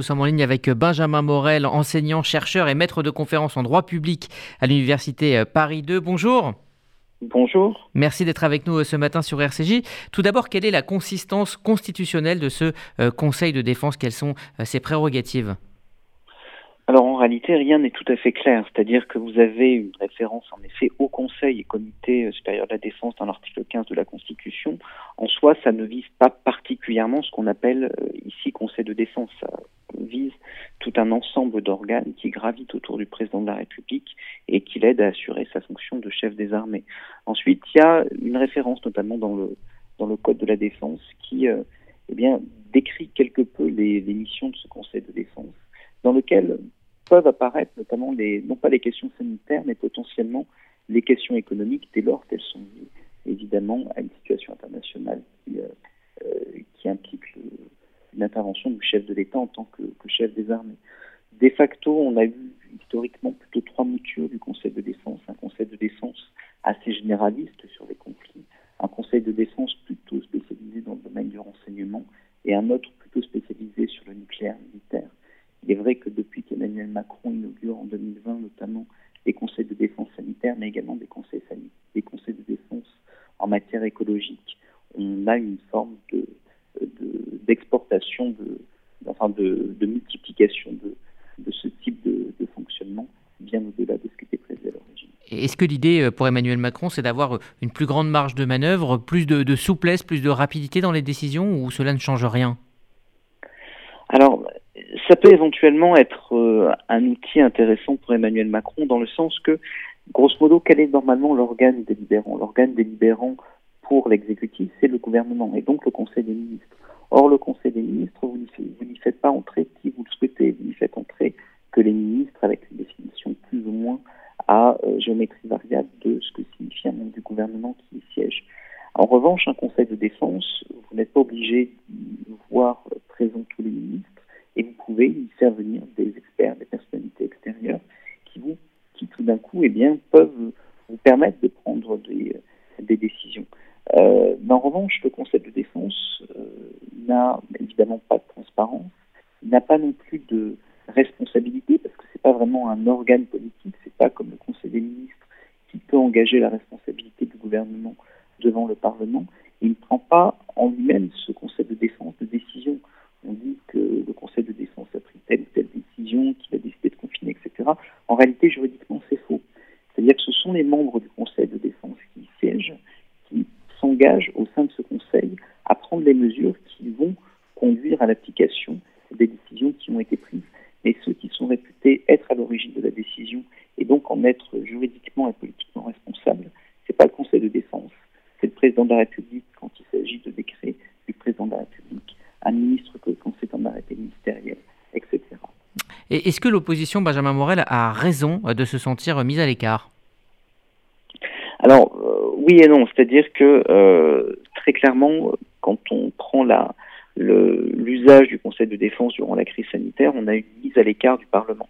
Nous sommes en ligne avec Benjamin Morel, enseignant, chercheur et maître de conférences en droit public à l'Université Paris 2. Bonjour. Bonjour. Merci d'être avec nous ce matin sur RCJ. Tout d'abord, quelle est la consistance constitutionnelle de ce Conseil de défense? Quelles sont ses prérogatives? Alors en réalité, rien n'est tout à fait clair. C'est-à-dire que vous avez une référence en effet au Conseil et Comité euh, supérieur de la défense dans l'article 15 de la Constitution. En soi, ça ne vise pas particulièrement ce qu'on appelle euh, ici Conseil de défense. Ça vise tout un ensemble d'organes qui gravitent autour du président de la République et qui l'aident à assurer sa fonction de chef des armées. Ensuite, il y a une référence notamment dans le dans le Code de la défense qui euh, eh bien décrit quelque peu les, les missions de ce Conseil de défense, dans lequel peuvent apparaître notamment les, non pas les questions sanitaires, mais potentiellement les questions économiques dès lors qu'elles sont liées évidemment à une situation internationale qui, euh, euh, qui implique une intervention du chef de l'État en tant que, que, chef des armées. De facto, on a eu historiquement plutôt trois moutures du Conseil de défense. Un Conseil de défense assez généraliste sur les conflits, un Conseil de défense plutôt spécialisé dans le domaine du renseignement et un autre plutôt spécialisé sur le nucléaire militaire. Il est vrai que depuis qu'Emmanuel Macron inaugure en 2020 notamment des conseils de défense sanitaire, mais également des conseils, des conseils de défense en matière écologique, on a une forme de, d'exportation, de, enfin de, de multiplication de, de, ce type de, de fonctionnement bien au-delà de ce qui était prévu à l'origine. Est-ce que l'idée euh, pour Emmanuel Macron, c'est d'avoir une plus grande marge de manœuvre, plus de, de souplesse, plus de rapidité dans les décisions, ou cela ne change rien? Alors, ça peut éventuellement être euh, un outil intéressant pour Emmanuel Macron dans le sens que, grosso modo, quel est normalement l'organe délibérant? L'organe délibérant pour l'exécutif, c'est le gouvernement et donc le Conseil des ministres. Or, le Conseil des ministres, vous n'y faites pas entrer qui vous le souhaitez, vous n'y faites entrer que les ministres avec une définition plus ou moins à euh, géométrie variable de ce que signifie un membre du gouvernement qui y siège. En revanche, un Conseil de défense, vous n'êtes pas obligé de voir présent tous les ministres et vous pouvez y faire venir des experts, des personnalités extérieures qui vous, qui tout d'un coup, eh bien, peuvent vous permettre de prendre des, des décisions. Euh, en revanche, le Conseil de défense euh, n'a évidemment pas de transparence, n'a pas non plus de responsabilité parce que c'est pas vraiment un organe politique, c'est pas comme le Conseil des ministres qui peut engager la responsabilité du gouvernement devant le Parlement. Il ne prend pas en lui-même ce Conseil de défense de décision on dit que le Conseil de défense a pris telle ou telle décision, qu'il a décidé de confiner, etc. En réalité, juridiquement, c'est faux. C'est-à-dire que ce sont les membres du Conseil de défense qui siègent, qui au sein de ce Conseil à prendre les mesures qui vont conduire à l'application des décisions qui ont été prises. Et ceux qui sont réputés être à l'origine de la décision et donc en être juridiquement et politiquement responsables, c'est pas le Conseil de défense, c'est le président de la République quand il s'agit de décret du président de la République un ministre quand c'est un arrêté ministériel, etc. Et est-ce que l'opposition, Benjamin Morel, a raison de se sentir mise à l'écart? Oui et non. C'est-à-dire que, euh, très clairement, quand on prend la, l'usage du Conseil de défense durant la crise sanitaire, on a une mise à l'écart du Parlement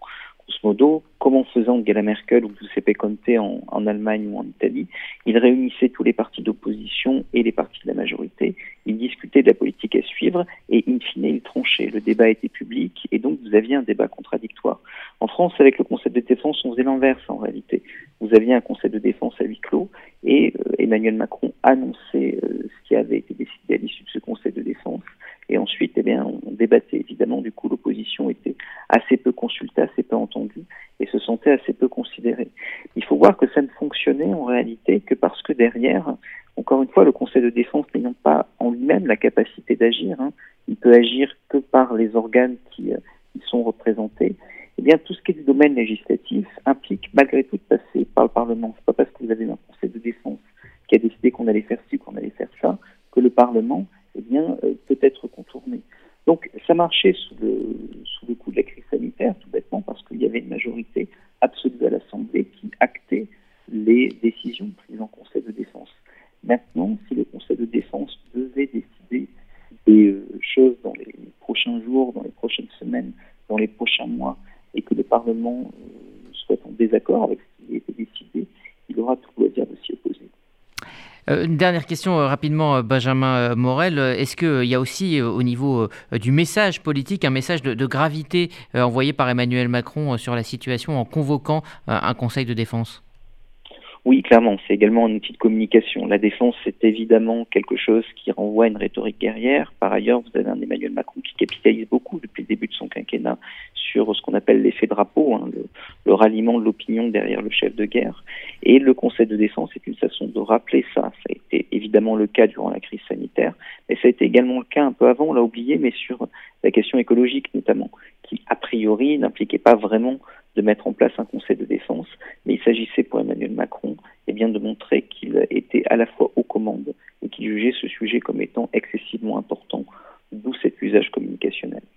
grosso modo, comme en faisant Angela Merkel ou Giuseppe Conte en, en Allemagne ou en Italie, il réunissait tous les partis d'opposition et les partis de la majorité, il discutait de la politique à suivre et in fine il tranchait. Le débat était public et donc vous aviez un débat contradictoire. En France, avec le Conseil de défense, on faisait l'inverse en réalité. Vous aviez un Conseil de défense à huis clos et euh, Emmanuel Macron annonçait euh, ce qui avait été décidé à l'issue de ce Conseil de défense et ensuite, eh bien, on débattait évidemment. Du coup, l'opposition était assez peu consultée, assez peu entendue et se sentait assez peu considérée. Il faut voir que ça ne fonctionnait en réalité que parce que derrière, encore une fois, le Conseil de défense n'ayant pas en lui-même la capacité d'agir, hein, il peut agir que par les organes qui, euh, qui sont représentés. Eh bien, tout ce qui est du domaine législatif implique malgré tout de passer par le Parlement. C'est pas parce que vous avez un Conseil de défense qui a décidé qu'on allait faire ci, qu'on allait faire ça, que le Parlement eh bien, euh, peut être contourné. Donc, ça marchait sous le, sous le coup de la crise sanitaire, tout bêtement, parce qu'il y avait une majorité absolue à l'Assemblée qui actait les décisions prises en Conseil de défense. Maintenant, si le Conseil de défense devait décider des euh, choses dans les prochains jours, dans les prochaines semaines, dans les prochains mois, et le Parlement euh, soit en désaccord avec ce qui a été décidé, il aura tout loisir de s'y opposer. une dernière question rapidement, Benjamin Morel. Est-ce qu'il y a aussi au niveau du message politique un message de, de gravité envoyé par Emmanuel Macron sur la situation en convoquant un Conseil de défense? Oui, clairement, c'est également un outil de communication. La défense, c'est évidemment quelque chose qui renvoie à une rhétorique guerrière. Par ailleurs, vous avez un Emmanuel Macron qui capitalise beaucoup depuis le début de son quinquennat sur ce qu'on appelle l'effet drapeau, hein, le, ralliement de l'opinion derrière le chef de guerre. Et le Conseil de défense est une façon de rappeler ça. Ça a été évidemment le cas durant la crise sanitaire, mais ça a été également le cas un peu avant, on l'a oublié, mais sur la question écologique notamment, qui a priori n'impliquait pas vraiment de mettre en place un conseil de défense, mais il s'agissait pour Emmanuel Macron eh de montrer qu'il était à la fois aux commandes et qu'il jugeait ce sujet comme étant excessivement important, d'où cet usage communicationnel.